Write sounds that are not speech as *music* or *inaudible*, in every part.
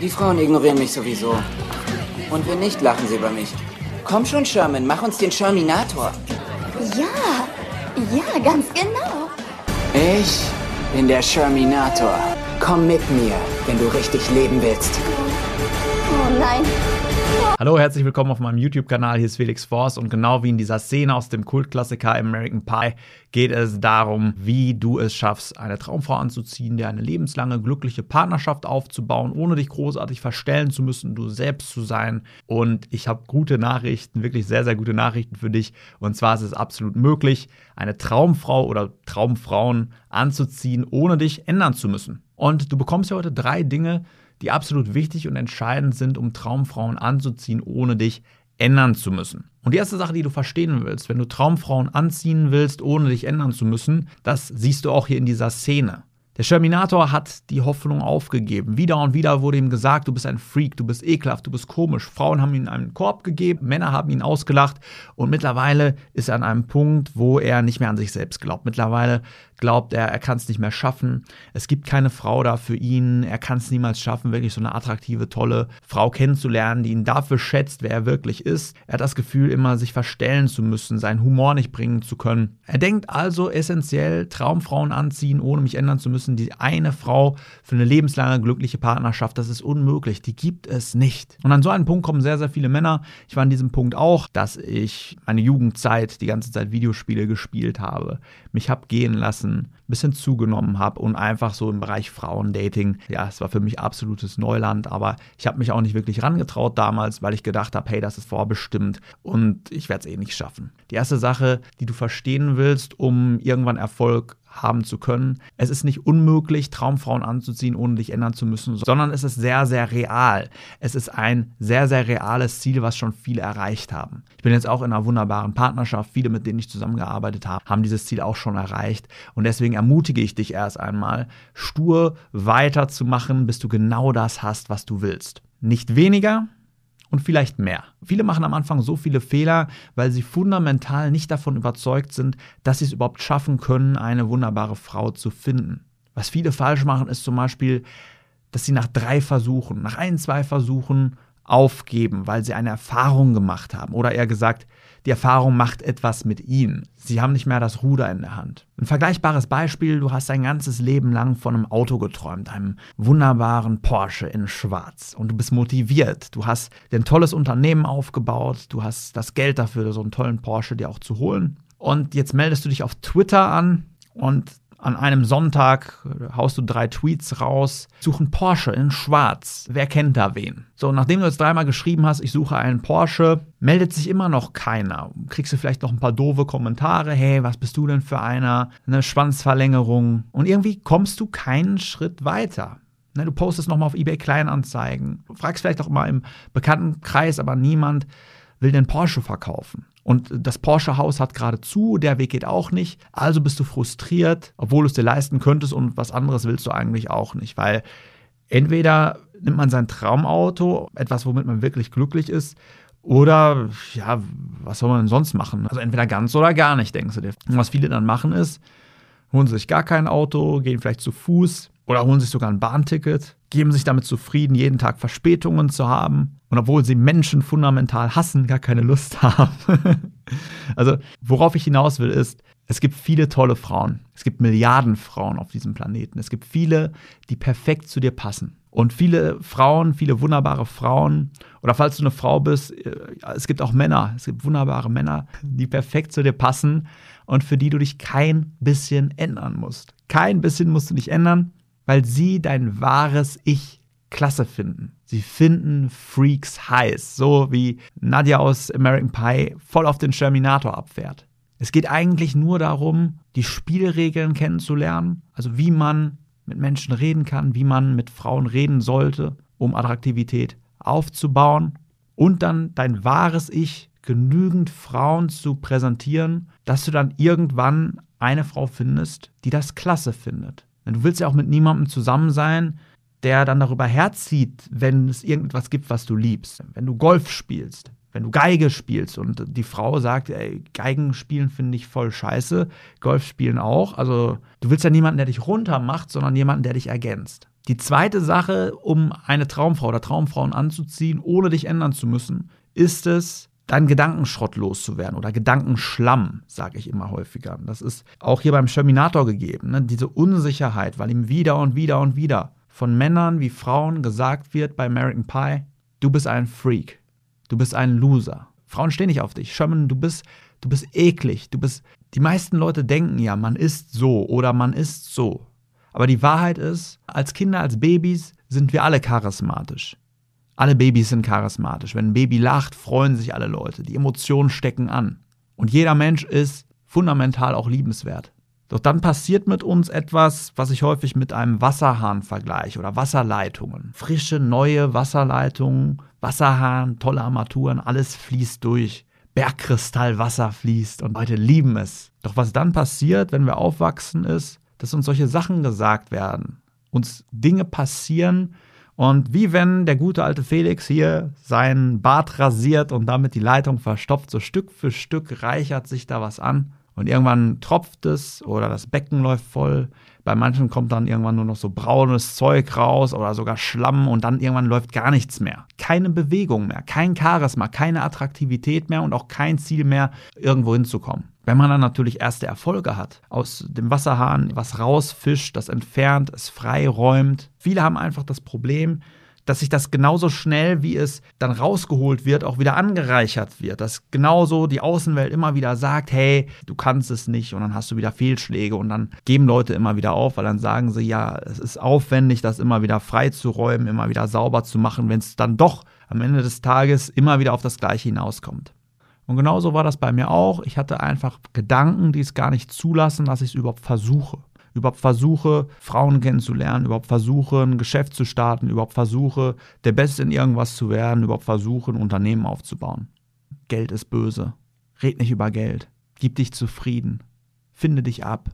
Die Frauen ignorieren mich sowieso. Und wenn nicht, lachen sie über mich. Komm schon, Sherman, mach uns den Sherminator. Ja, ja, ganz genau. Ich bin der Sherminator. Komm mit mir, wenn du richtig leben willst. Oh nein. Hallo, herzlich willkommen auf meinem YouTube-Kanal. Hier ist Felix Forst und genau wie in dieser Szene aus dem Kultklassiker American Pie geht es darum, wie du es schaffst, eine Traumfrau anzuziehen, dir eine lebenslange glückliche Partnerschaft aufzubauen, ohne dich großartig verstellen zu müssen, du selbst zu sein. Und ich habe gute Nachrichten, wirklich sehr, sehr gute Nachrichten für dich. Und zwar ist es absolut möglich, eine Traumfrau oder Traumfrauen anzuziehen, ohne dich ändern zu müssen. Und du bekommst ja heute drei Dinge, die absolut wichtig und entscheidend sind, um Traumfrauen anzuziehen, ohne dich ändern zu müssen. Und die erste Sache, die du verstehen willst, wenn du Traumfrauen anziehen willst, ohne dich ändern zu müssen, das siehst du auch hier in dieser Szene. Der Sherminator hat die Hoffnung aufgegeben. Wieder und wieder wurde ihm gesagt, du bist ein Freak, du bist ekelhaft, du bist komisch. Frauen haben ihm einen Korb gegeben, Männer haben ihn ausgelacht und mittlerweile ist er an einem Punkt, wo er nicht mehr an sich selbst glaubt. Mittlerweile glaubt er, er kann es nicht mehr schaffen. Es gibt keine Frau da für ihn. Er kann es niemals schaffen, wirklich so eine attraktive, tolle Frau kennenzulernen, die ihn dafür schätzt, wer er wirklich ist. Er hat das Gefühl, immer sich verstellen zu müssen, seinen Humor nicht bringen zu können. Er denkt also essentiell, Traumfrauen anziehen, ohne mich ändern zu müssen. Die eine Frau für eine lebenslange glückliche Partnerschaft, das ist unmöglich. Die gibt es nicht. Und an so einen Punkt kommen sehr, sehr viele Männer. Ich war an diesem Punkt auch, dass ich meine Jugendzeit die ganze Zeit Videospiele gespielt habe, mich hab gehen lassen bisschen zugenommen habe und einfach so im Bereich Frauendating, ja, es war für mich absolutes Neuland, aber ich habe mich auch nicht wirklich rangetraut damals, weil ich gedacht habe, hey, das ist vorbestimmt und ich werde es eh nicht schaffen. Die erste Sache, die du verstehen willst, um irgendwann Erfolg haben zu können. Es ist nicht unmöglich, Traumfrauen anzuziehen, ohne dich ändern zu müssen, sondern es ist sehr, sehr real. Es ist ein sehr, sehr reales Ziel, was schon viele erreicht haben. Ich bin jetzt auch in einer wunderbaren Partnerschaft. Viele, mit denen ich zusammengearbeitet habe, haben dieses Ziel auch schon erreicht. Und deswegen ermutige ich dich erst einmal, stur weiterzumachen, bis du genau das hast, was du willst. Nicht weniger, und vielleicht mehr. Viele machen am Anfang so viele Fehler, weil sie fundamental nicht davon überzeugt sind, dass sie es überhaupt schaffen können, eine wunderbare Frau zu finden. Was viele falsch machen, ist zum Beispiel, dass sie nach drei Versuchen, nach ein, zwei Versuchen aufgeben, weil sie eine Erfahrung gemacht haben. Oder eher gesagt, die Erfahrung macht etwas mit ihnen. Sie haben nicht mehr das Ruder in der Hand. Ein vergleichbares Beispiel, du hast dein ganzes Leben lang von einem Auto geträumt, einem wunderbaren Porsche in Schwarz. Und du bist motiviert. Du hast ein tolles Unternehmen aufgebaut. Du hast das Geld dafür, so einen tollen Porsche dir auch zu holen. Und jetzt meldest du dich auf Twitter an und an einem Sonntag haust du drei Tweets raus, suchen Porsche in Schwarz. Wer kennt da wen? So, nachdem du jetzt dreimal geschrieben hast, ich suche einen Porsche, meldet sich immer noch keiner. Kriegst du vielleicht noch ein paar doofe Kommentare, hey, was bist du denn für einer? Eine Schwanzverlängerung. Und irgendwie kommst du keinen Schritt weiter. Ne, du postest nochmal auf eBay Kleinanzeigen, fragst vielleicht auch mal im Bekanntenkreis, aber niemand will den Porsche verkaufen. Und das Porsche-Haus hat gerade zu, der Weg geht auch nicht. Also bist du frustriert, obwohl du es dir leisten könntest und was anderes willst du eigentlich auch nicht. Weil entweder nimmt man sein Traumauto, etwas, womit man wirklich glücklich ist, oder ja, was soll man denn sonst machen? Also entweder ganz oder gar nicht, denkst du dir. Und was viele dann machen ist, holen sich gar kein Auto, gehen vielleicht zu Fuß oder holen sich sogar ein Bahnticket, geben sich damit zufrieden, jeden Tag Verspätungen zu haben. Und obwohl sie Menschen fundamental hassen, gar keine Lust *laughs* haben. also, worauf ich hinaus will, ist, es gibt viele tolle Frauen. Es gibt Milliarden Frauen auf diesem Planeten. Es gibt viele, die perfekt zu dir passen. Und viele Frauen, viele wunderbare Frauen, oder falls du eine Frau bist, äh, es gibt auch Männer, es gibt wunderbare Männer, die perfekt zu dir passen und für die du dich kein bisschen ändern musst. Kein bisschen musst du dich ändern weil sie dein wahres Ich klasse finden. Sie finden Freaks heiß, so wie Nadja aus American Pie voll auf den Terminator abfährt. Es geht eigentlich nur darum, die Spielregeln kennenzulernen, also wie man mit Menschen reden kann, wie man mit Frauen reden sollte, um Attraktivität aufzubauen und dann dein wahres Ich genügend Frauen zu präsentieren, dass du dann irgendwann eine Frau findest, die das klasse findet. Du willst ja auch mit niemandem zusammen sein, der dann darüber herzieht, wenn es irgendetwas gibt, was du liebst. Wenn du Golf spielst, wenn du Geige spielst und die Frau sagt, ey, Geigen spielen finde ich voll scheiße, Golf spielen auch. Also du willst ja niemanden, der dich runter macht, sondern jemanden, der dich ergänzt. Die zweite Sache, um eine Traumfrau oder Traumfrauen anzuziehen, ohne dich ändern zu müssen, ist es, deinen Gedankenschrott loszuwerden oder Gedankenschlamm, sage ich immer häufiger. Das ist auch hier beim Sherminator gegeben, ne? diese Unsicherheit, weil ihm wieder und wieder und wieder von Männern wie Frauen gesagt wird bei American Pie, du bist ein Freak, du bist ein Loser. Frauen stehen nicht auf dich. Sherman, du bist, du bist eklig, du bist. Die meisten Leute denken ja, man ist so oder man ist so. Aber die Wahrheit ist, als Kinder, als Babys sind wir alle charismatisch. Alle Babys sind charismatisch. Wenn ein Baby lacht, freuen sich alle Leute. Die Emotionen stecken an. Und jeder Mensch ist fundamental auch liebenswert. Doch dann passiert mit uns etwas, was ich häufig mit einem Wasserhahn vergleiche oder Wasserleitungen. Frische, neue Wasserleitungen, Wasserhahn, tolle Armaturen, alles fließt durch. Bergkristallwasser fließt und Leute lieben es. Doch was dann passiert, wenn wir aufwachsen, ist, dass uns solche Sachen gesagt werden. Uns Dinge passieren und wie wenn der gute alte Felix hier seinen Bart rasiert und damit die Leitung verstopft, so Stück für Stück reichert sich da was an und irgendwann tropft es oder das Becken läuft voll. Bei manchen kommt dann irgendwann nur noch so braunes Zeug raus oder sogar Schlamm und dann irgendwann läuft gar nichts mehr. Keine Bewegung mehr, kein Charisma, keine Attraktivität mehr und auch kein Ziel mehr, irgendwo hinzukommen. Wenn man dann natürlich erste Erfolge hat, aus dem Wasserhahn was rausfischt, das entfernt, es freiräumt. Viele haben einfach das Problem, dass sich das genauso schnell, wie es dann rausgeholt wird, auch wieder angereichert wird. Dass genauso die Außenwelt immer wieder sagt, hey, du kannst es nicht und dann hast du wieder Fehlschläge und dann geben Leute immer wieder auf, weil dann sagen sie, ja, es ist aufwendig, das immer wieder freizuräumen, immer wieder sauber zu machen, wenn es dann doch am Ende des Tages immer wieder auf das Gleiche hinauskommt. Und genauso war das bei mir auch. Ich hatte einfach Gedanken, die es gar nicht zulassen, dass ich es überhaupt versuche überhaupt versuche, Frauen kennenzulernen, überhaupt versuche, ein Geschäft zu starten, überhaupt versuche, der Beste in irgendwas zu werden, überhaupt versuche, ein Unternehmen aufzubauen. Geld ist böse. Red nicht über Geld. Gib dich zufrieden. Finde dich ab.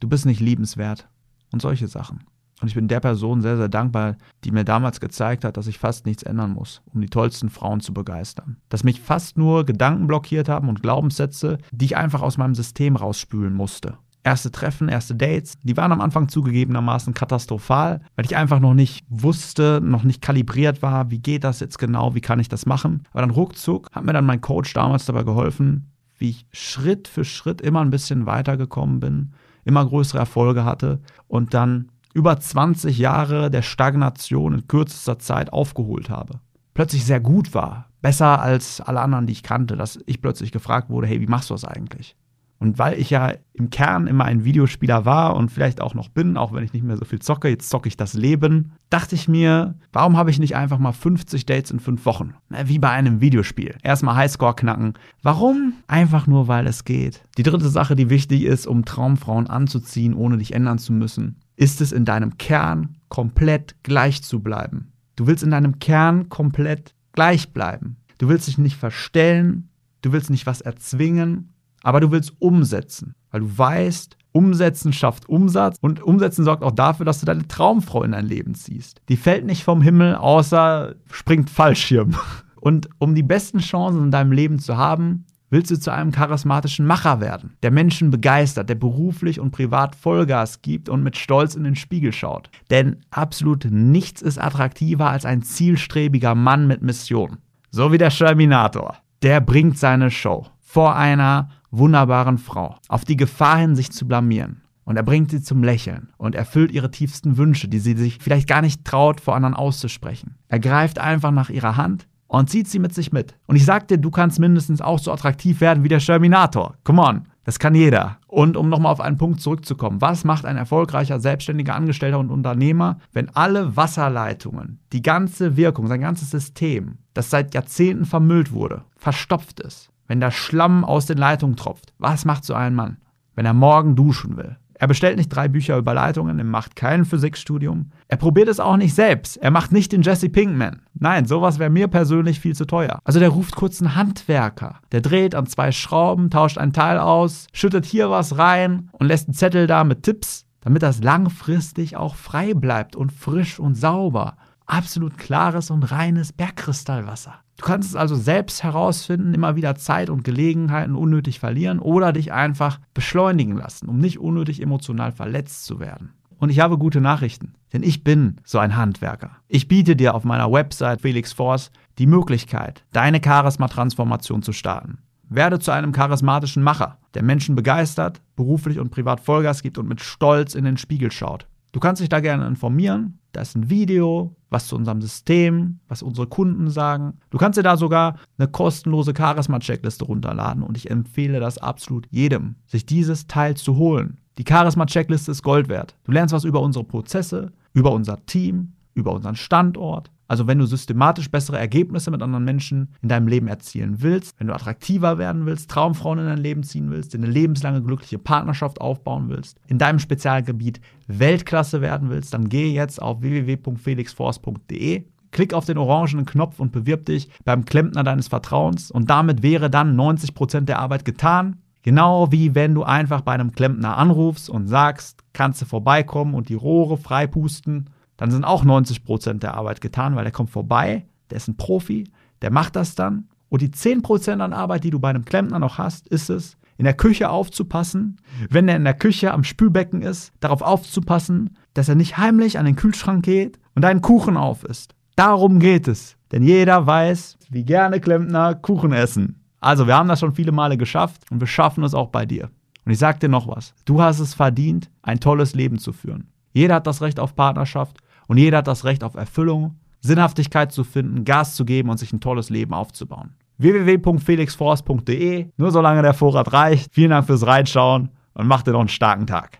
Du bist nicht liebenswert. Und solche Sachen. Und ich bin der Person sehr, sehr dankbar, die mir damals gezeigt hat, dass ich fast nichts ändern muss, um die tollsten Frauen zu begeistern. Dass mich fast nur Gedanken blockiert haben und Glaubenssätze, die ich einfach aus meinem System rausspülen musste erste Treffen, erste Dates, die waren am Anfang zugegebenermaßen katastrophal, weil ich einfach noch nicht wusste, noch nicht kalibriert war, wie geht das jetzt genau, wie kann ich das machen. Aber dann ruckzuck hat mir dann mein Coach damals dabei geholfen, wie ich Schritt für Schritt immer ein bisschen weitergekommen bin, immer größere Erfolge hatte und dann über 20 Jahre der Stagnation in kürzester Zeit aufgeholt habe. Plötzlich sehr gut war, besser als alle anderen, die ich kannte, dass ich plötzlich gefragt wurde, hey, wie machst du das eigentlich? Und weil ich ja im Kern immer ein Videospieler war und vielleicht auch noch bin, auch wenn ich nicht mehr so viel zocke, jetzt zocke ich das Leben, dachte ich mir, warum habe ich nicht einfach mal 50 Dates in fünf Wochen? Wie bei einem Videospiel. Erstmal Highscore knacken. Warum? Einfach nur, weil es geht. Die dritte Sache, die wichtig ist, um Traumfrauen anzuziehen, ohne dich ändern zu müssen, ist es in deinem Kern komplett gleich zu bleiben. Du willst in deinem Kern komplett gleich bleiben. Du willst dich nicht verstellen, du willst nicht was erzwingen, aber du willst umsetzen, weil du weißt, Umsetzen schafft Umsatz und Umsetzen sorgt auch dafür, dass du deine Traumfrau in dein Leben ziehst. Die fällt nicht vom Himmel, außer springt Fallschirm. *laughs* Und um die besten Chancen in deinem Leben zu haben, willst du zu einem charismatischen Macher werden, der Menschen begeistert, der beruflich und privat Vollgas gibt und mit Stolz in den Spiegel schaut. Denn absolut nichts ist attraktiver als ein zielstrebiger Mann mit Mission. So wie der Terminator. Der bringt seine Show vor einer wunderbaren Frau, auf die Gefahr hin, sich zu blamieren. Und er bringt sie zum Lächeln und erfüllt ihre tiefsten Wünsche, die sie sich vielleicht gar nicht traut, vor anderen auszusprechen. Er greift einfach nach ihrer Hand und zieht sie mit sich mit. Und ich sag dir, du kannst mindestens auch so attraktiv werden wie der Terminator. Come on. Das kann jeder. Und um nochmal auf einen Punkt zurückzukommen, was macht ein erfolgreicher selbstständiger Angestellter und Unternehmer, wenn alle Wasserleitungen, die ganze Wirkung, sein ganzes System, das seit Jahrzehnten vermüllt wurde, verstopft ist? Wenn der Schlamm aus den Leitungen tropft. Was macht so ein Mann, wenn er morgen duschen will? Er bestellt nicht drei Bücher über Leitungen, er macht kein Physikstudium. Er probiert es auch nicht selbst. Er macht nicht den Jesse Pinkman. Nein, sowas wäre mir persönlich viel zu teuer. Also der ruft kurz einen Handwerker. Der dreht an zwei Schrauben, tauscht ein Teil aus, schüttet hier was rein und lässt einen Zettel da mit Tipps, damit das langfristig auch frei bleibt und frisch und sauber. absolut klares und reines Bergkristallwasser. Du kannst es also selbst herausfinden, immer wieder Zeit und Gelegenheiten unnötig verlieren oder dich einfach beschleunigen lassen, um nicht unnötig emotional verletzt zu werden. Und ich habe gute Nachrichten, denn ich bin so ein Handwerker. Ich biete dir auf meiner Website Felix Force die Möglichkeit, deine Charisma-Transformation zu starten. Werde zu einem charismatischen Macher, der Menschen begeistert, beruflich und privat Vollgas gibt und mit Stolz in den Spiegel schaut. Du kannst dich da gerne informieren. Da ist ein Video, was zu unserem System, was unsere Kunden sagen. Du kannst dir da sogar eine kostenlose Charisma-Checkliste runterladen und ich empfehle das absolut jedem, sich dieses Teil zu holen. Die Charisma-Checkliste ist Gold wert. Du lernst was über unsere Prozesse, über unser Team, über unseren Standort, also wenn du systematisch bessere Ergebnisse mit anderen Menschen in deinem Leben erzielen willst, wenn du attraktiver werden willst, Traumfrauen in dein Leben ziehen willst, eine lebenslange glückliche Partnerschaft aufbauen willst, in deinem Spezialgebiet Weltklasse werden willst, dann gehe jetzt auf www.felixforce.de Klick auf den orangenen Knopf und bewirb dich beim Klempner deines Vertrauens und damit wäre dann 90% der Arbeit getan. Genau wie wenn du einfach bei einem Klempner anrufst und sagst, kannst du vorbeikommen und die Rohre freipusten dann sind auch 90 Prozent der Arbeit getan, weil der kommt vorbei, der ist ein Profi, der macht das dann. Und die 10 Prozent an Arbeit, die du bei einem Klempner noch hast, ist es, in der Küche aufzupassen, wenn er in der Küche am Spülbecken ist, darauf aufzupassen, dass er nicht heimlich an den Kühlschrank geht und deinen Kuchen auf isst. Darum geht es. Denn jeder weiß, wie gerne Klempner Kuchen essen. Also, wir haben das schon viele Male geschafft und wir schaffen es auch bei dir. Und ich sag dir noch was. Du hast es verdient, ein tolles Leben zu führen. Jeder hat das Recht auf Partnerschaft und jeder hat das Recht auf Erfüllung, Sinnhaftigkeit zu finden, Gas zu geben und sich ein tolles Leben aufzubauen. www.felixforce.de. Nur solange der Vorrat reicht. Vielen Dank fürs Reinschauen und macht dir noch einen starken Tag.